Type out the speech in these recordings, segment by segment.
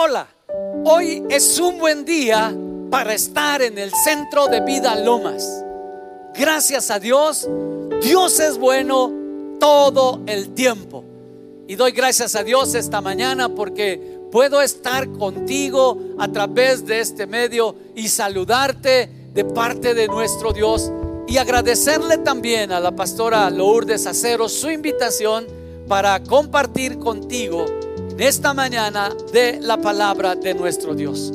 Hola, hoy es un buen día para estar en el centro de vida Lomas. Gracias a Dios, Dios es bueno todo el tiempo. Y doy gracias a Dios esta mañana porque puedo estar contigo a través de este medio y saludarte de parte de nuestro Dios y agradecerle también a la pastora Lourdes Acero su invitación para compartir contigo esta mañana de la palabra de nuestro Dios.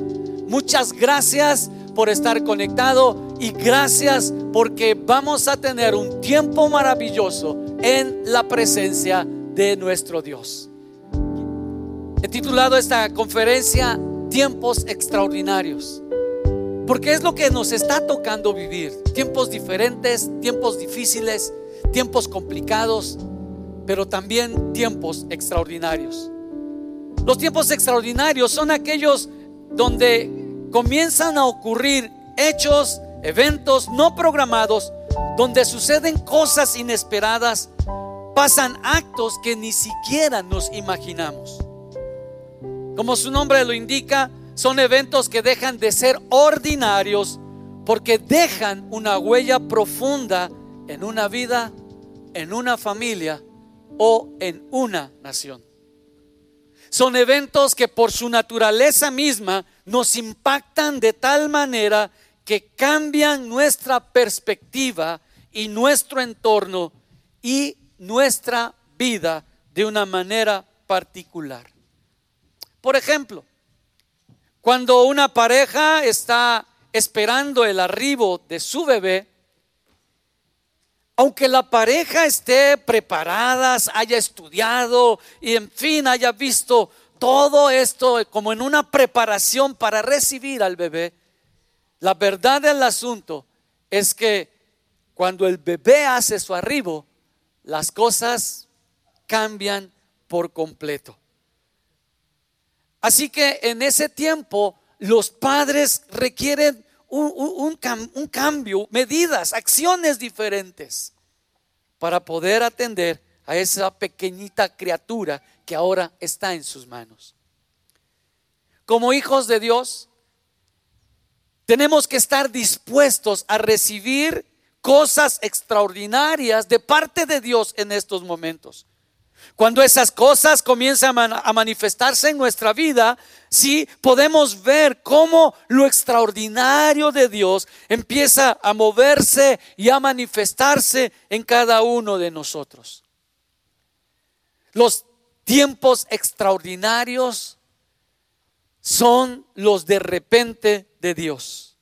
Muchas gracias por estar conectado y gracias porque vamos a tener un tiempo maravilloso en la presencia de nuestro Dios. He titulado esta conferencia Tiempos extraordinarios. Porque es lo que nos está tocando vivir. Tiempos diferentes, tiempos difíciles, tiempos complicados, pero también tiempos extraordinarios. Los tiempos extraordinarios son aquellos donde comienzan a ocurrir hechos, eventos no programados, donde suceden cosas inesperadas, pasan actos que ni siquiera nos imaginamos. Como su nombre lo indica, son eventos que dejan de ser ordinarios porque dejan una huella profunda en una vida, en una familia o en una nación. Son eventos que por su naturaleza misma nos impactan de tal manera que cambian nuestra perspectiva y nuestro entorno y nuestra vida de una manera particular. Por ejemplo, cuando una pareja está esperando el arribo de su bebé, aunque la pareja esté preparada, haya estudiado y en fin haya visto todo esto como en una preparación para recibir al bebé, la verdad del asunto es que cuando el bebé hace su arribo, las cosas cambian por completo. Así que en ese tiempo los padres requieren un, cambio, medidas, acciones diferentes para poder atender a esa pequeñita criatura que ahora está en sus manos. Como hijos de Dios, tenemos que estar dispuestos a recibir cosas extraordinarias de parte de Dios en estos momentos. Cuando esas cosas comienzan a manifestarse en nuestra vida, sí podemos ver cómo lo extraordinario de Dios empieza a moverse y a manifestarse en cada uno de nosotros. Los tiempos extraordinarios son los de repente de Dios.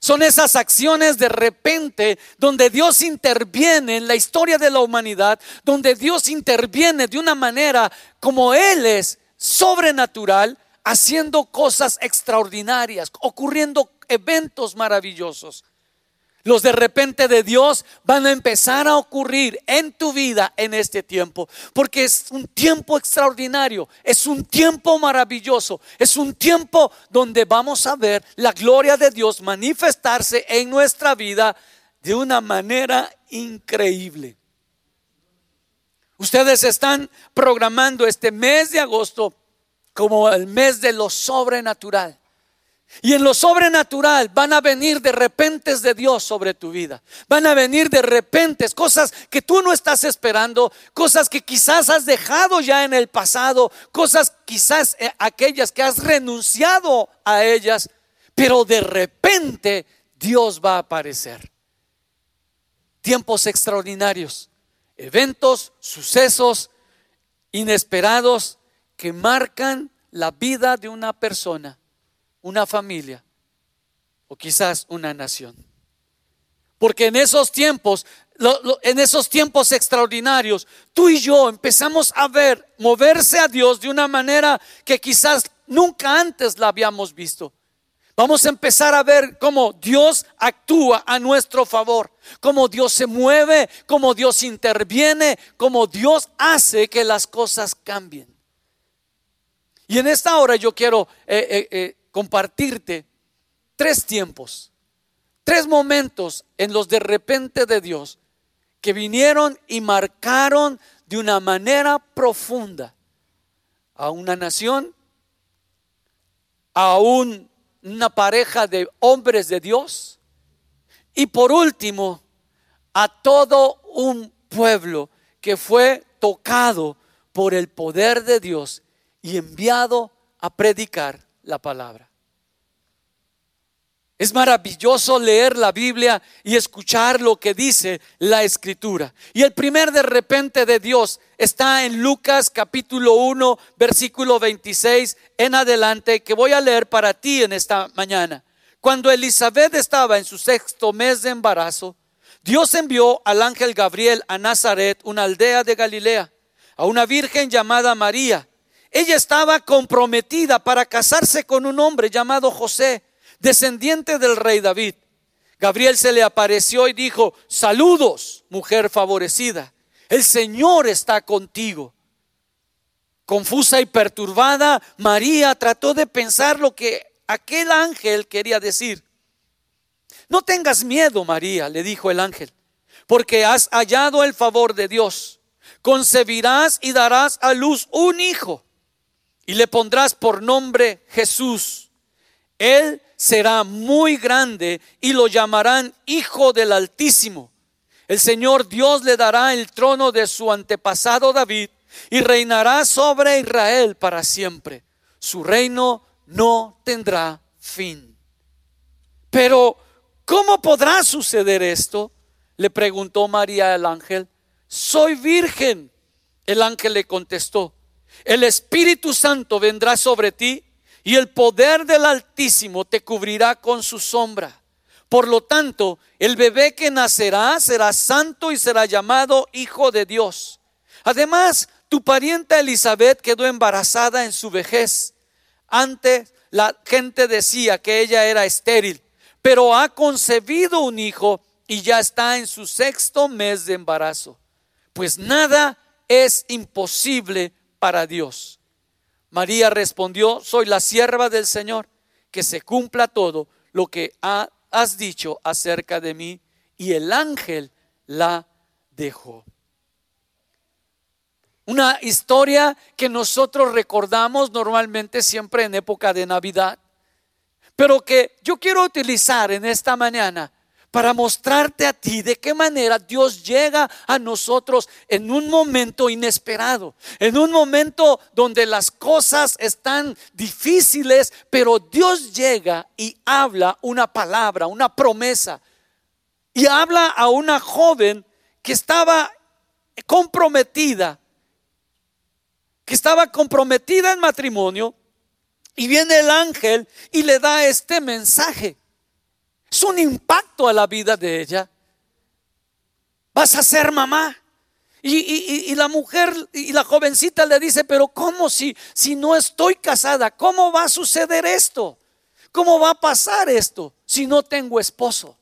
Son esas acciones de repente donde Dios interviene en la historia de la humanidad, donde Dios interviene de una manera como Él es sobrenatural, haciendo cosas extraordinarias, ocurriendo eventos maravillosos. Los de repente de Dios van a empezar a ocurrir en tu vida en este tiempo, porque es un tiempo extraordinario, es un tiempo maravilloso, es un tiempo donde vamos a ver la gloria de Dios manifestarse en nuestra vida de una manera increíble. Ustedes están programando este mes de agosto como el mes de lo sobrenatural. Y en lo sobrenatural van a venir de repentes de Dios sobre tu vida. Van a venir de repentes cosas que tú no estás esperando, cosas que quizás has dejado ya en el pasado, cosas quizás eh, aquellas que has renunciado a ellas, pero de repente Dios va a aparecer. Tiempos extraordinarios, eventos, sucesos inesperados que marcan la vida de una persona una familia o quizás una nación. Porque en esos tiempos, en esos tiempos extraordinarios, tú y yo empezamos a ver moverse a Dios de una manera que quizás nunca antes la habíamos visto. Vamos a empezar a ver cómo Dios actúa a nuestro favor, cómo Dios se mueve, cómo Dios interviene, cómo Dios hace que las cosas cambien. Y en esta hora yo quiero eh, eh, eh, compartirte tres tiempos, tres momentos en los de repente de Dios que vinieron y marcaron de una manera profunda a una nación a una pareja de hombres de Dios. Y por último, a todo un pueblo que fue tocado por el poder de Dios y enviado a predicar la palabra. Es maravilloso leer la Biblia y escuchar lo que dice la escritura. Y el primer de repente de Dios está en Lucas capítulo 1, versículo 26 en adelante, que voy a leer para ti en esta mañana. Cuando Elizabeth estaba en su sexto mes de embarazo, Dios envió al ángel Gabriel a Nazaret, una aldea de Galilea, a una virgen llamada María. Ella estaba comprometida para casarse con un hombre llamado José descendiente del rey David. Gabriel se le apareció y dijo, saludos, mujer favorecida, el Señor está contigo. Confusa y perturbada, María trató de pensar lo que aquel ángel quería decir. No tengas miedo, María, le dijo el ángel, porque has hallado el favor de Dios. Concebirás y darás a luz un hijo y le pondrás por nombre Jesús. Él será muy grande y lo llamarán Hijo del Altísimo. El Señor Dios le dará el trono de su antepasado David y reinará sobre Israel para siempre. Su reino no tendrá fin. Pero, ¿cómo podrá suceder esto? Le preguntó María al ángel. Soy virgen. El ángel le contestó, el Espíritu Santo vendrá sobre ti y el poder del Altísimo te cubrirá con su sombra. Por lo tanto, el bebé que nacerá será santo y será llamado Hijo de Dios. Además, tu parienta Elizabeth quedó embarazada en su vejez. Antes la gente decía que ella era estéril, pero ha concebido un hijo y ya está en su sexto mes de embarazo. Pues nada es imposible para Dios. María respondió, soy la sierva del Señor, que se cumpla todo lo que has dicho acerca de mí. Y el ángel la dejó. Una historia que nosotros recordamos normalmente siempre en época de Navidad, pero que yo quiero utilizar en esta mañana para mostrarte a ti de qué manera Dios llega a nosotros en un momento inesperado, en un momento donde las cosas están difíciles, pero Dios llega y habla una palabra, una promesa, y habla a una joven que estaba comprometida, que estaba comprometida en matrimonio, y viene el ángel y le da este mensaje. Es un impacto a la vida de ella. Vas a ser mamá. Y, la mujer y la jovencita le dice, pero ¿cómo si, si no estoy casada? ¿Cómo va a suceder esto? ¿Cómo va a pasar esto si no tengo esposo?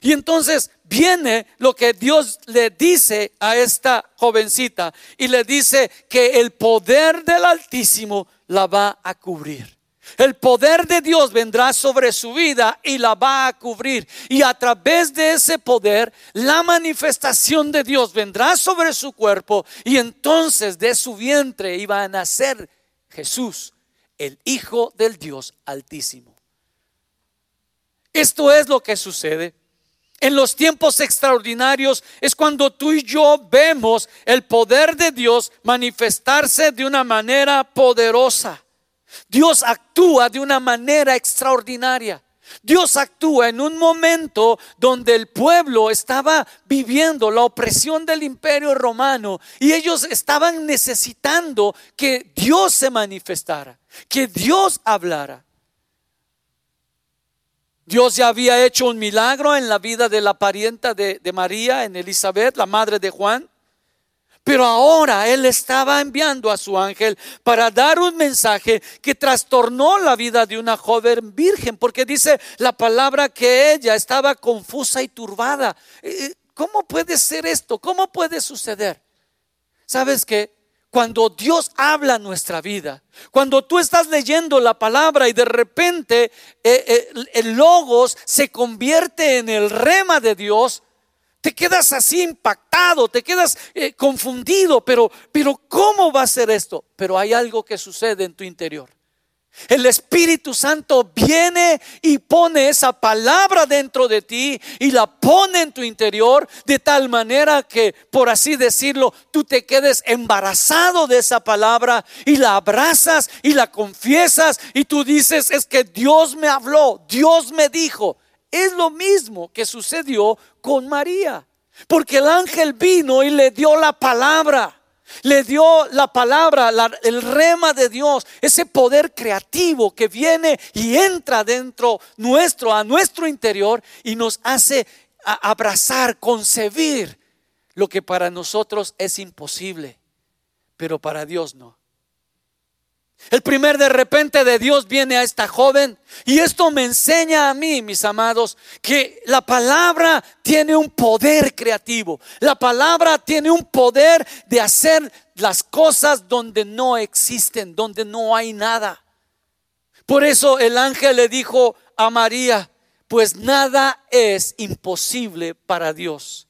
Y entonces viene lo que Dios le dice a esta jovencita y le dice que el poder del Altísimo la va a cubrir. El poder de Dios vendrá sobre su vida y la va a cubrir. Y a través de ese poder, la manifestación de Dios vendrá sobre su cuerpo y entonces de su vientre iba a nacer Jesús, el Hijo del Dios Altísimo. Esto es lo que sucede. En los tiempos extraordinarios es cuando tú y yo vemos el poder de Dios manifestarse de una manera poderosa. Dios actúa de una manera extraordinaria. Dios actúa en un momento donde el pueblo estaba viviendo la opresión del imperio romano y ellos estaban necesitando que Dios se manifestara, que Dios hablara. Dios ya había hecho un milagro en la vida de la parienta de, de María, en Elizabeth, la madre de Juan. Pero ahora Él estaba enviando a su ángel para dar un mensaje que trastornó la vida de una joven virgen, porque dice la palabra que ella estaba confusa y turbada. Eh, eh, ¿Cómo puede ser esto? ¿Cómo puede suceder? ¿Sabes qué? Cuando Dios habla nuestra vida, cuando tú estás leyendo la palabra y de repente eh, el logos se convierte en el rema de Dios, te quedas así impactado, te quedas eh, confundido, pero, pero ¿cómo va a ser esto? Pero hay algo que sucede en tu interior. El Espíritu Santo viene y pone esa palabra dentro de ti y la pone en tu interior de tal manera que, por así decirlo, tú te quedes embarazado de esa palabra y la abrazas y la confiesas y tú dices, es que Dios me habló, Dios me dijo. Es lo mismo que sucedió con María, porque el ángel vino y le dio la palabra. Le dio la palabra, el rema de Dios, ese poder creativo que viene y entra dentro nuestro, a nuestro interior y nos hace abrazar, concebir lo que para nosotros es imposible, pero para Dios no. El primer de repente de Dios viene a esta joven y esto me enseña a mí, mis amados, que la palabra tiene un poder creativo. La palabra tiene un poder de hacer las cosas donde no existen, donde no hay nada. Por eso el ángel le dijo a María, pues nada es imposible para Dios.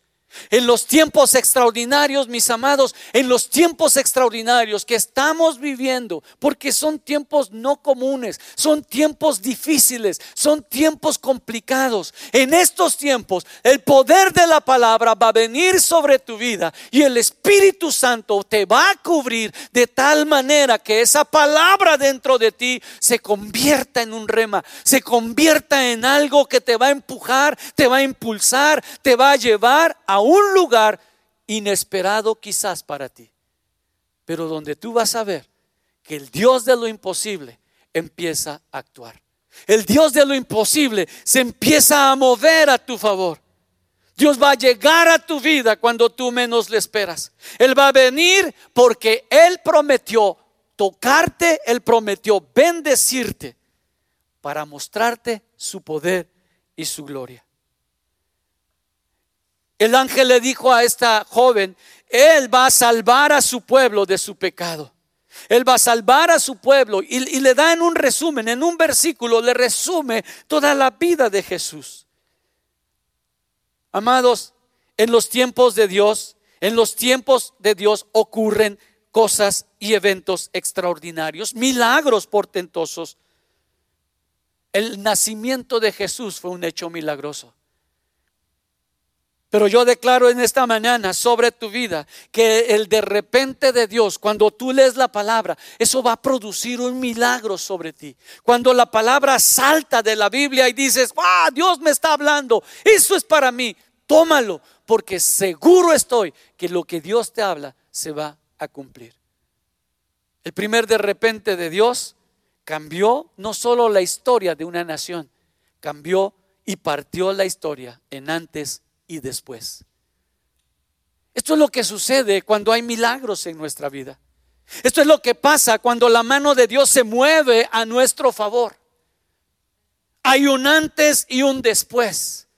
En los tiempos extraordinarios, mis amados, en los tiempos extraordinarios que estamos viviendo, porque son tiempos no comunes, son tiempos difíciles, son tiempos complicados. En estos tiempos, el poder de la palabra va a venir sobre tu vida y el Espíritu Santo te va a cubrir de tal manera que esa palabra dentro de ti se convierta en un rema, se convierta en algo que te va a empujar, te va a impulsar, te va a llevar a un lugar inesperado quizás para ti, pero donde tú vas a ver que el Dios de lo imposible empieza a actuar. El Dios de lo imposible se empieza a mover a tu favor. Dios va a llegar a tu vida cuando tú menos le esperas. Él va a venir porque Él prometió tocarte, Él prometió bendecirte para mostrarte su poder y su gloria. El ángel le dijo a esta joven, Él va a salvar a su pueblo de su pecado. Él va a salvar a su pueblo y, le da en un resumen, en un versículo, le resume toda la vida de Jesús. Amados, en los tiempos de Dios, en los tiempos de Dios ocurren cosas y eventos extraordinarios, milagros portentosos. El nacimiento de Jesús fue un hecho milagroso. Pero yo declaro en esta mañana sobre tu vida que el de repente de Dios, cuando tú lees la palabra, eso va a producir un milagro sobre ti. Cuando la palabra salta de la Biblia y dices, ah, Dios me está hablando, eso es para mí, tómalo, porque seguro estoy que lo que Dios te habla se va a cumplir. El primer de repente de Dios cambió no solo la historia de una nación, cambió y partió la historia en antes y después. Esto es lo que sucede cuando hay milagros en nuestra vida. Esto es lo que pasa cuando la mano de Dios se mueve a nuestro favor. Hay un antes y un después.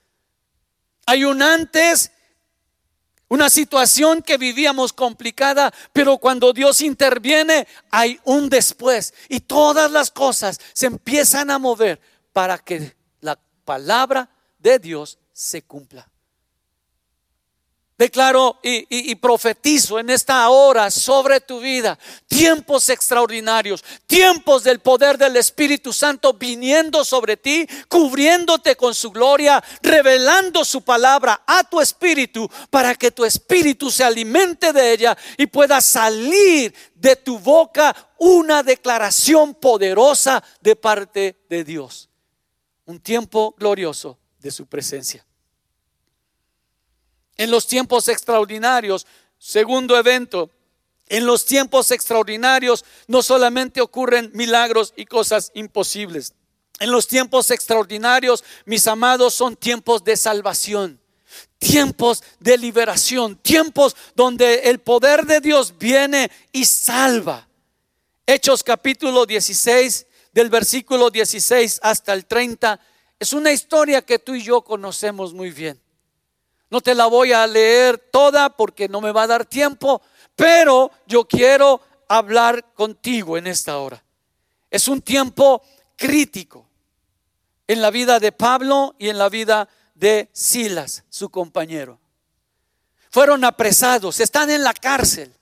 Hay un antes, una situación que vivíamos complicada, pero cuando Dios interviene, hay un después. Y todas las cosas se empiezan a mover para que la palabra de Dios se cumpla. Declaro y, profetizo en esta hora sobre tu vida tiempos extraordinarios, tiempos del poder del Espíritu Santo viniendo sobre ti, cubriéndote con su gloria, revelando su palabra a tu espíritu para que tu espíritu se alimente de ella y pueda salir de tu boca una declaración poderosa de parte de Dios. Un tiempo glorioso de su presencia en los tiempos extraordinarios. Segundo evento, en los tiempos extraordinarios no solamente ocurren milagros y cosas imposibles. En los tiempos extraordinarios, mis amados, son tiempos de salvación, tiempos de liberación, tiempos donde el poder de Dios viene y salva. Hechos capítulo 16, del versículo 16 hasta el 30, es una historia que tú y yo conocemos muy bien. No te la voy a leer toda porque no me va a dar tiempo, pero yo quiero hablar contigo en esta hora. Es un tiempo crítico en la vida de Pablo y en la vida de Silas, su compañero. Fueron apresados, están en la cárcel.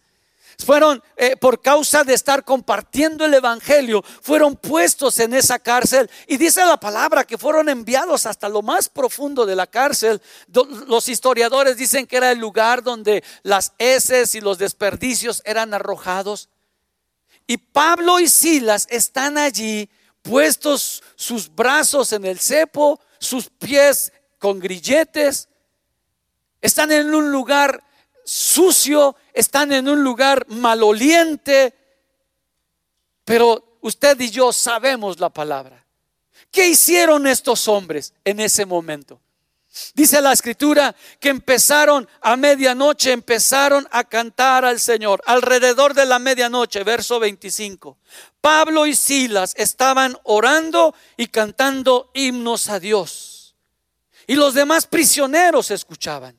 Fueron eh, por causa de estar compartiendo el Evangelio, fueron puestos en esa cárcel. Y dice la palabra que fueron enviados hasta lo más profundo de la cárcel. Los historiadores dicen que era el lugar donde las heces y los desperdicios eran arrojados. Y Pablo y Silas están allí puestos sus brazos en el cepo, sus pies con grilletes. Están en un lugar sucio, están en un lugar maloliente, pero usted y yo sabemos la palabra. ¿Qué hicieron estos hombres en ese momento? Dice la escritura que empezaron a medianoche, empezaron a cantar al Señor. Alrededor de la medianoche, verso 25. Pablo y Silas estaban orando y cantando himnos a Dios. Y los demás prisioneros escuchaban.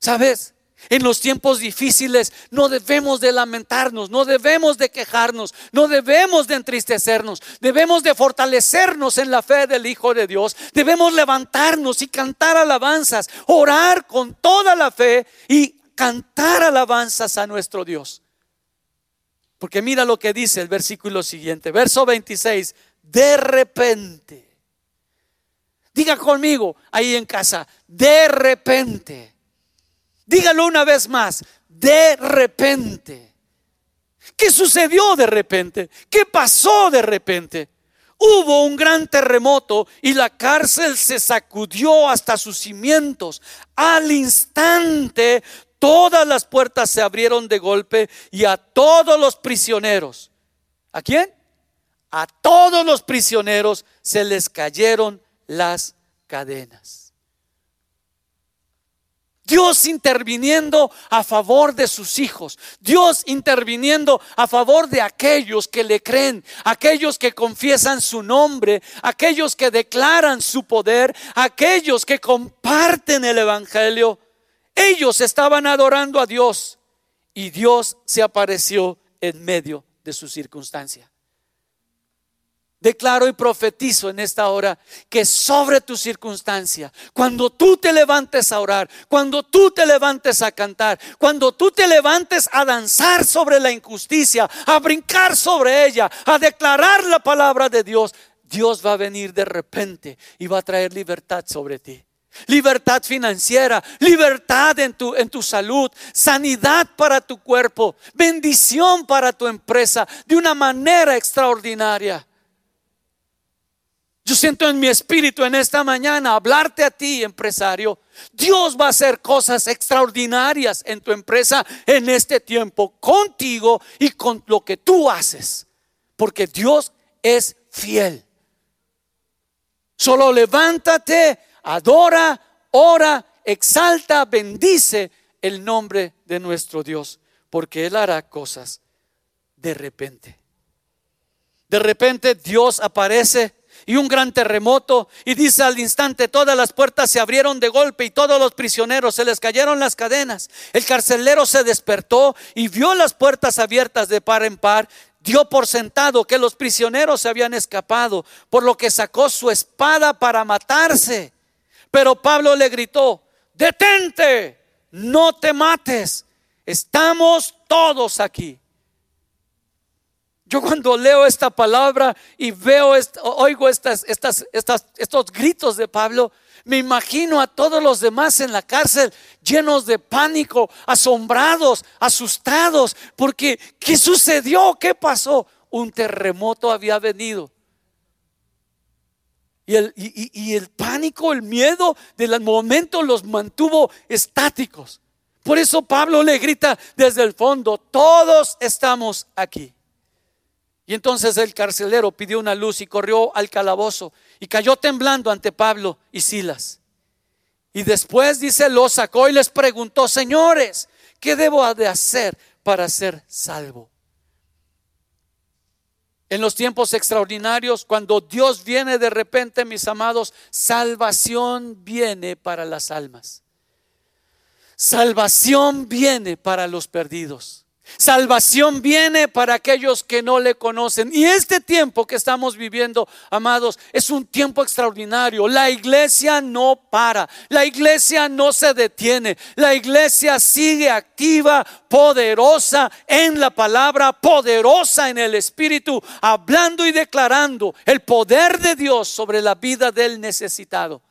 ¿Sabes? En los tiempos difíciles no debemos de lamentarnos, no debemos de quejarnos, no debemos de entristecernos, debemos de fortalecernos en la fe del Hijo de Dios, debemos levantarnos y cantar alabanzas, orar con toda la fe y cantar alabanzas a nuestro Dios. Porque mira lo que dice el versículo siguiente, verso 26, de repente, diga conmigo ahí en casa, de repente Dígalo una vez más, de repente. ¿Qué sucedió de repente? ¿Qué pasó de repente? Hubo un gran terremoto y la cárcel se sacudió hasta sus cimientos. Al instante todas las puertas se abrieron de golpe y a todos los prisioneros. ¿A quién? A todos los prisioneros se les cayeron las cadenas. Dios interviniendo a favor de sus hijos. Dios interviniendo a favor de aquellos que le creen, aquellos que confiesan su nombre, aquellos que declaran su poder, aquellos que comparten el Evangelio. Ellos estaban adorando a Dios y Dios se apareció en medio de su circunstancia. Declaro y profetizo en esta hora que sobre tu circunstancia, cuando tú te levantes a orar, cuando tú te levantes a cantar, cuando tú te levantes a danzar sobre la injusticia, a brincar sobre ella, a declarar la palabra de Dios, Dios va a venir de repente y va a traer libertad sobre ti. Libertad financiera, libertad en tu, en tu salud, sanidad para tu cuerpo, bendición para tu empresa de una manera extraordinaria. Yo siento en mi espíritu en esta mañana hablarte a ti, empresario. Dios va a hacer cosas extraordinarias en tu empresa en este tiempo, contigo y con lo que tú haces. Porque Dios es fiel. Solo levántate, adora, ora, exalta, bendice el nombre de nuestro Dios, porque Él hará cosas de repente. De repente Dios aparece y un gran terremoto. Y dice al instante, todas las puertas se abrieron de golpe y todos los prisioneros se les cayeron las cadenas. El carcelero se despertó y vio las puertas abiertas de par en par. Dio por sentado que los prisioneros se habían escapado, por lo que sacó su espada para matarse. Pero Pablo le gritó, detente, no te mates, estamos todos aquí. Yo cuando leo esta palabra y veo, oigo estas, estas, estas, estos gritos de Pablo, me imagino a todos los demás en la cárcel llenos de pánico, asombrados, asustados, porque ¿qué sucedió? ¿Qué pasó? Un terremoto había venido. Y el, y el pánico, el miedo del momento los mantuvo estáticos. Por eso Pablo le grita desde el fondo, todos estamos aquí. Y entonces el carcelero pidió una luz y corrió al calabozo y cayó temblando ante Pablo y Silas. Y después, dice, lo sacó y les preguntó, señores, ¿qué debo de hacer para ser salvo? En los tiempos extraordinarios, cuando Dios viene de repente, mis amados, salvación viene para las almas. Salvación viene para los perdidos. Salvación viene para aquellos que no le conocen. Y este tiempo que estamos viviendo, amados, es un tiempo extraordinario. La iglesia no para, la iglesia no se detiene, la iglesia sigue activa, poderosa en la palabra, poderosa en el Espíritu, hablando y declarando el poder de Dios sobre la vida del necesitado.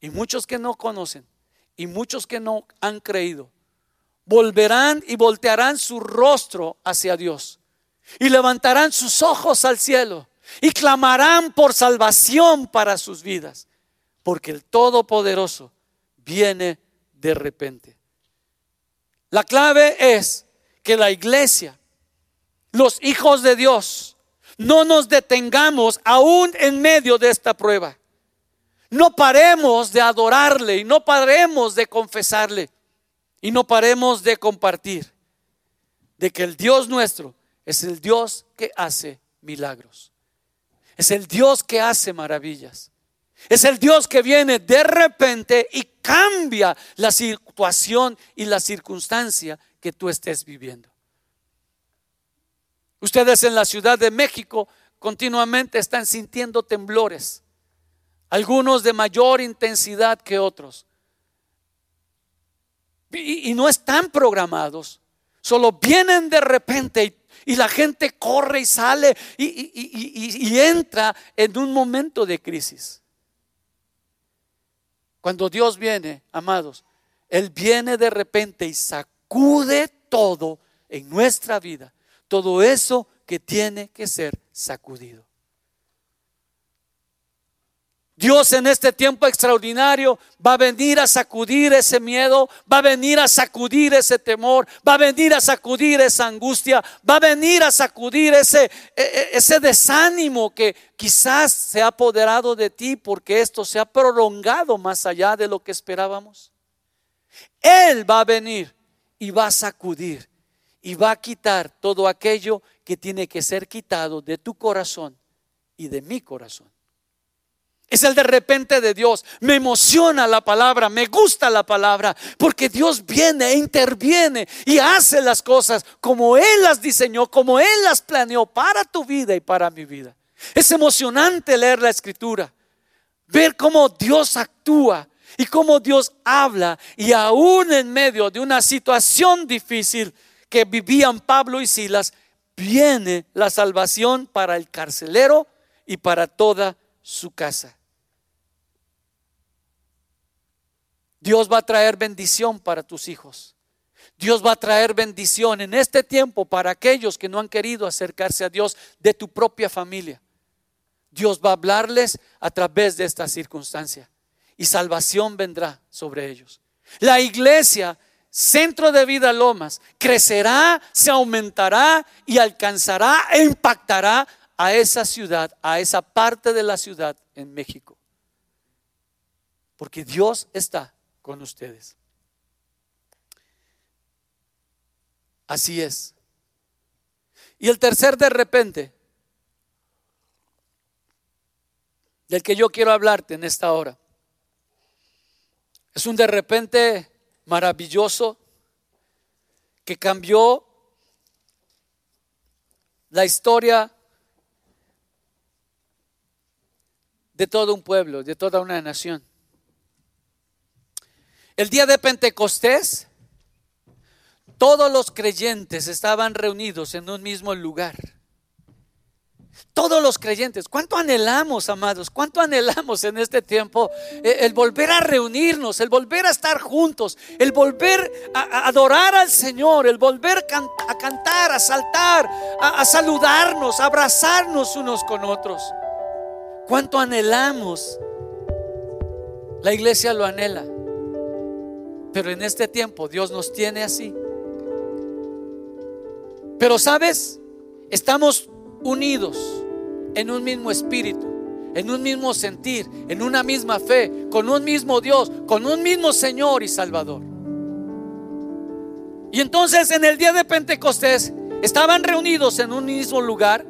Y muchos que no conocen y muchos que no han creído volverán y voltearán su rostro hacia Dios y levantarán sus ojos al cielo y clamarán por salvación para sus vidas, porque el Todopoderoso viene de repente. La clave es que la iglesia, los hijos de Dios, no nos detengamos aún en medio de esta prueba. No paremos de adorarle y no paremos de confesarle. Y no paremos de compartir de que el Dios nuestro es el Dios que hace milagros. Es el Dios que hace maravillas. Es el Dios que viene de repente y cambia la situación y la circunstancia que tú estés viviendo. Ustedes en la Ciudad de México continuamente están sintiendo temblores, algunos de mayor intensidad que otros y, no están programados, solo vienen de repente y, la gente corre y sale y entra en un momento de crisis. Cuando Dios viene, amados, Él viene de repente y sacude todo en nuestra vida, todo eso que tiene que ser sacudido. Dios en este tiempo extraordinario va a venir a sacudir ese miedo, va a venir a sacudir ese temor, va a venir a sacudir esa angustia, va a venir a sacudir ese, e, e, ese desánimo que quizás se ha apoderado de ti porque esto se ha prolongado más allá de lo que esperábamos. Él va a venir y va a sacudir y va a quitar todo aquello que tiene que ser quitado de tu corazón y de mi corazón. Es el de repente de Dios. Me emociona la palabra, me gusta la palabra, porque Dios viene e interviene y hace las cosas como Él las diseñó, como Él las planeó para tu vida y para mi vida. Es emocionante leer la escritura, ver cómo Dios actúa y cómo Dios habla y aún en medio de una situación difícil que vivían Pablo y Silas, viene la salvación para el carcelero y para toda su casa. Dios va a traer bendición para tus hijos. Dios va a traer bendición en este tiempo para aquellos que no han querido acercarse a Dios de tu propia familia. Dios va a hablarles a través de esta circunstancia y salvación vendrá sobre ellos. La iglesia, centro de vida Lomas, crecerá, se aumentará y alcanzará e impactará a esa ciudad, a esa parte de la ciudad en México. Porque Dios está con ustedes. Así es. Y el tercer de repente, del que yo quiero hablarte en esta hora, es un de repente maravilloso que cambió la historia de todo un pueblo, de toda una nación. El día de Pentecostés, todos los creyentes estaban reunidos en un mismo lugar. Todos los creyentes, ¿cuánto anhelamos, amados? ¿Cuánto anhelamos en este tiempo eh, el volver a reunirnos, el volver a estar juntos, el volver a, adorar al Señor, el volver a cantar, a saltar, a saludarnos, a abrazarnos unos con otros? ¿Cuánto anhelamos? La iglesia lo anhela. Pero en este tiempo Dios nos tiene así. Pero sabes, estamos unidos en un mismo espíritu, en un mismo sentir, en una misma fe, con un mismo Dios, con un mismo Señor y Salvador. Y entonces en el día de Pentecostés estaban reunidos en un mismo lugar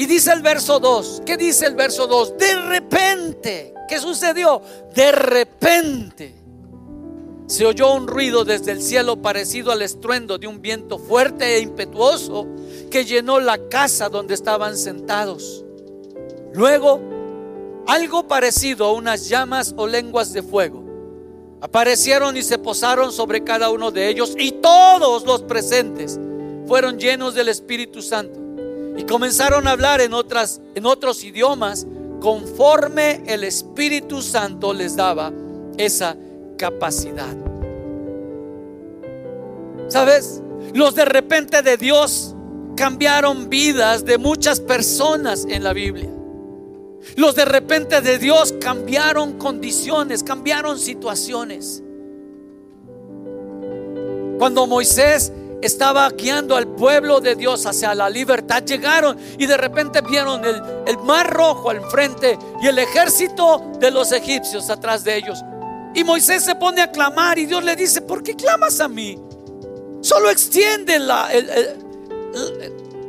y dice el verso 2, ¿qué dice el verso 2? De repente, ¿qué sucedió? De repente se oyó un ruido desde el cielo parecido al estruendo de un viento fuerte e impetuoso que llenó la casa donde estaban sentados. Luego, algo parecido a unas llamas o lenguas de fuego aparecieron y se posaron sobre cada uno de ellos y todos los presentes fueron llenos del Espíritu Santo y comenzaron a hablar en otras en otros idiomas conforme el Espíritu Santo les daba esa capacidad. ¿Sabes? Los de repente de Dios cambiaron vidas de muchas personas en la Biblia. Los de repente de Dios cambiaron condiciones, cambiaron situaciones. Cuando Moisés estaba guiando al pueblo de Dios hacia la libertad, llegaron y de repente vieron el, el, mar rojo al frente y el ejército de los egipcios atrás de ellos. Y Moisés se pone a clamar y Dios le dice, ¿por qué clamas a mí? Solo extiende la, el,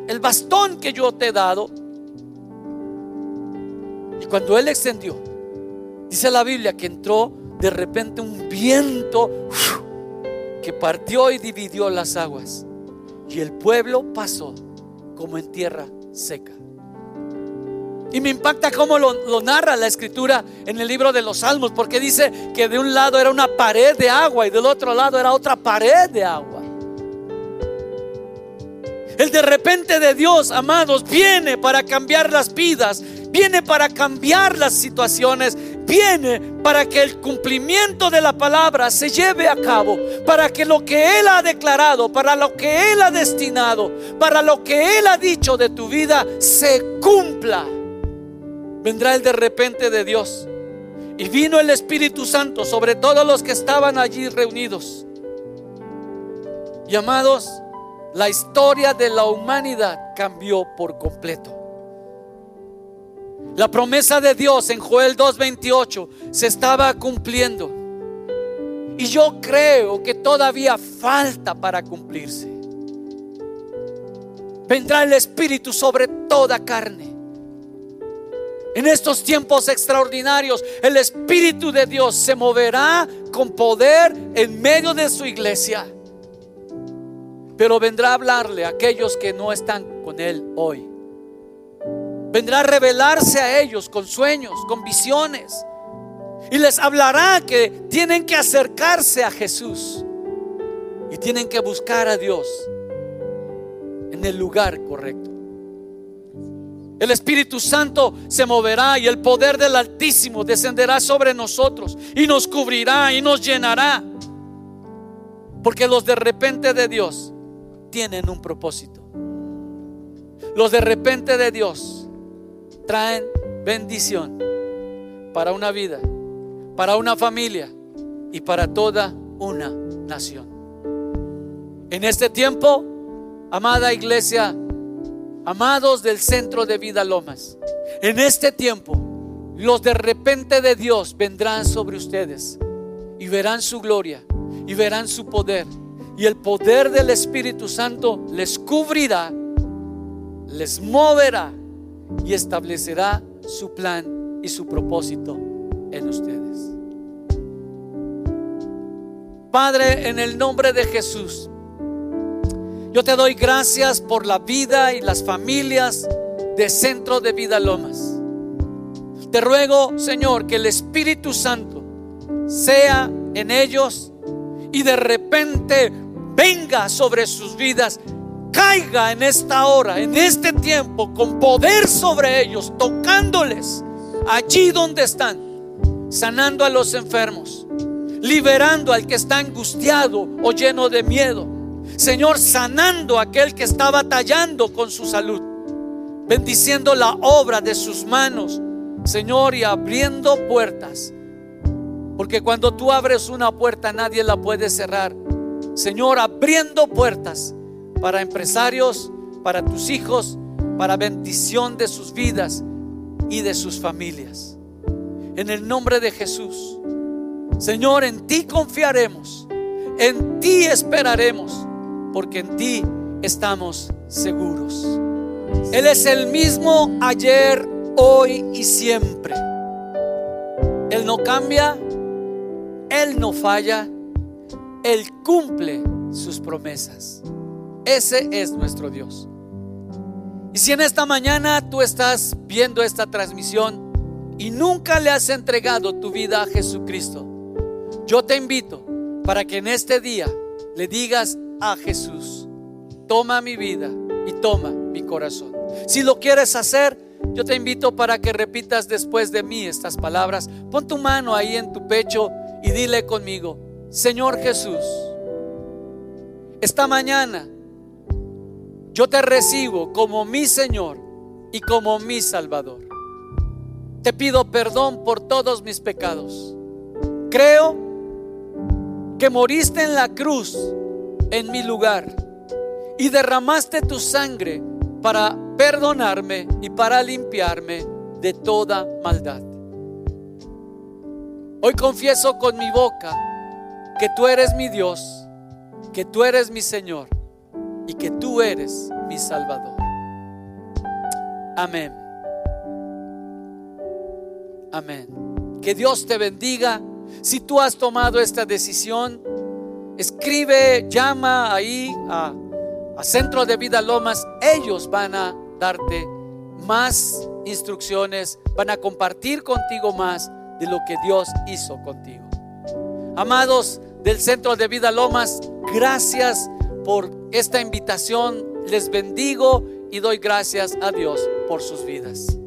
el bastón que yo te he dado. Y cuando él extendió, dice la Biblia que entró de repente un viento que partió y dividió las aguas. Y el pueblo pasó como en tierra seca. Y me impacta cómo lo, narra la escritura en el libro de los Salmos, porque dice que de un lado era una pared de agua y del otro lado era otra pared de agua. El de repente de Dios, amados, viene para cambiar las vidas, viene para cambiar las situaciones, viene para que el cumplimiento de la palabra se lleve a cabo, para que lo que Él ha declarado, para lo que Él ha destinado, para lo que Él ha dicho de tu vida, se cumpla. Vendrá el de repente de Dios. Y vino el Espíritu Santo sobre todos los que estaban allí reunidos. Y amados, la historia de la humanidad cambió por completo. La promesa de Dios en Joel 2.28 se estaba cumpliendo. Y yo creo que todavía falta para cumplirse. Vendrá el Espíritu sobre toda carne. En estos tiempos extraordinarios, el Espíritu de Dios se moverá con poder en medio de su iglesia. Pero vendrá a hablarle a aquellos que no están con Él hoy. Vendrá a revelarse a ellos con sueños, con visiones. Y les hablará que tienen que acercarse a Jesús. Y tienen que buscar a Dios en el lugar correcto. El Espíritu Santo se moverá y el poder del Altísimo descenderá sobre nosotros y nos cubrirá y nos llenará. Porque los de repente de Dios tienen un propósito. Los de repente de Dios traen bendición para una vida, para una familia y para toda una nación. En este tiempo, amada iglesia, amados del centro de vida Lomas, en este tiempo, los de repente de Dios vendrán sobre ustedes y verán su gloria y verán su poder. Y el poder del Espíritu Santo les cubrirá, les moverá y establecerá su plan y su propósito en ustedes. Padre, en el nombre de Jesús, yo te doy gracias por la vida y las familias de Centro de Vida Lomas. Te ruego, Señor, que el Espíritu Santo sea en ellos y de repente venga sobre sus vidas caiga en esta hora, en este tiempo, con poder sobre ellos, tocándoles allí donde están, sanando a los enfermos, liberando al que está angustiado o lleno de miedo. Señor, sanando a aquel que está batallando con su salud, bendiciendo la obra de sus manos, Señor, y abriendo puertas. Porque cuando tú abres una puerta nadie la puede cerrar. Señor, abriendo puertas para empresarios, para tus hijos, para bendición de sus vidas y de sus familias. En el nombre de Jesús. Señor, en ti confiaremos, en ti esperaremos, porque en ti estamos seguros. Él es el mismo ayer, hoy y siempre. Él no cambia, Él no falla Él cumple sus promesas. Ese es nuestro Dios. Y si en esta mañana tú estás viendo esta transmisión y nunca le has entregado tu vida a Jesucristo, yo te invito para que en este día le digas a Jesús, toma mi vida y toma mi corazón. Si lo quieres hacer, yo te invito para que repitas después de mí estas palabras. Pon tu mano ahí en tu pecho y dile conmigo, Señor Jesús, esta mañana yo te recibo como mi Señor y como mi Salvador. Te pido perdón por todos mis pecados. Creo que moriste en la cruz en mi lugar y derramaste tu sangre para perdonarme y para limpiarme de toda maldad. Hoy confieso con mi boca que tú eres mi Dios, que tú eres mi Señor y que tú eres mi Salvador. Amén. Amén. Que Dios te bendiga. Si tú has tomado esta decisión, escribe, llama ahí a, a Centro de Vida Lomas. Ellos van a darte más instrucciones, van a compartir contigo más de lo que Dios hizo contigo. Amados del Centro de Vida Lomas, gracias por esta invitación. Les bendigo y doy gracias a Dios por sus vidas.